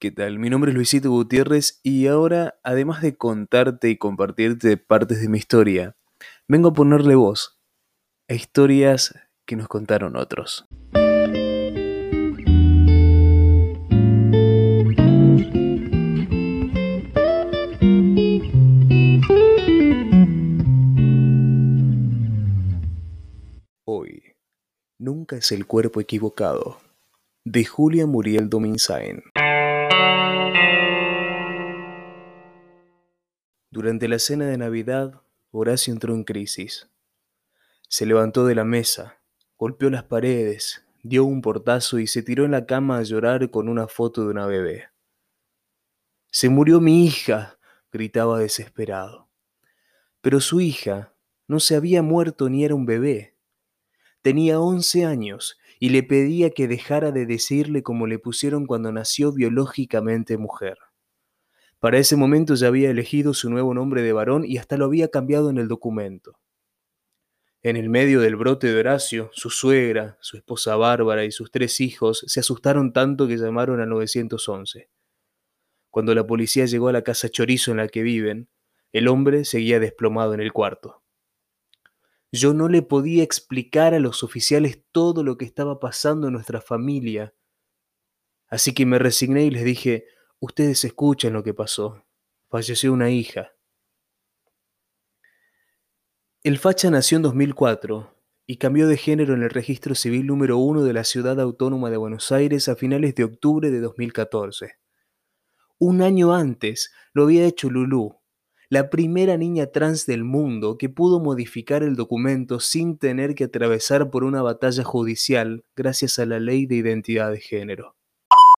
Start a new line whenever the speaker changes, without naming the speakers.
¿Qué tal? Mi nombre es Luisito Gutiérrez y ahora, además de contarte y compartirte partes de mi historia, vengo a ponerle voz a historias que nos contaron otros. Hoy, nunca es el cuerpo equivocado, de Julia Muriel Dominzain. Durante la cena de Navidad, Horacio entró en crisis. Se levantó de la mesa, golpeó las paredes, dio un portazo y se tiró en la cama a llorar con una foto de una bebé. Se murió mi hija, gritaba desesperado. Pero su hija no se había muerto ni era un bebé. Tenía once años y le pedía que dejara de decirle como le pusieron cuando nació biológicamente mujer. Para ese momento ya había elegido su nuevo nombre de varón y hasta lo había cambiado en el documento. En el medio del brote de Horacio, su suegra, su esposa Bárbara y sus tres hijos se asustaron tanto que llamaron al 911. Cuando la policía llegó a la casa chorizo en la que viven, el hombre seguía desplomado en el cuarto. Yo no le podía explicar a los oficiales todo lo que estaba pasando en nuestra familia, así que me resigné y les dije, Ustedes escuchen lo que pasó. Falleció una hija. El facha nació en 2004 y cambió de género en el registro civil número 1 de la Ciudad Autónoma de Buenos Aires a finales de octubre de 2014. Un año antes lo había hecho Lulú, la primera niña trans del mundo que pudo modificar el documento sin tener que atravesar por una batalla judicial gracias a la ley de identidad de género.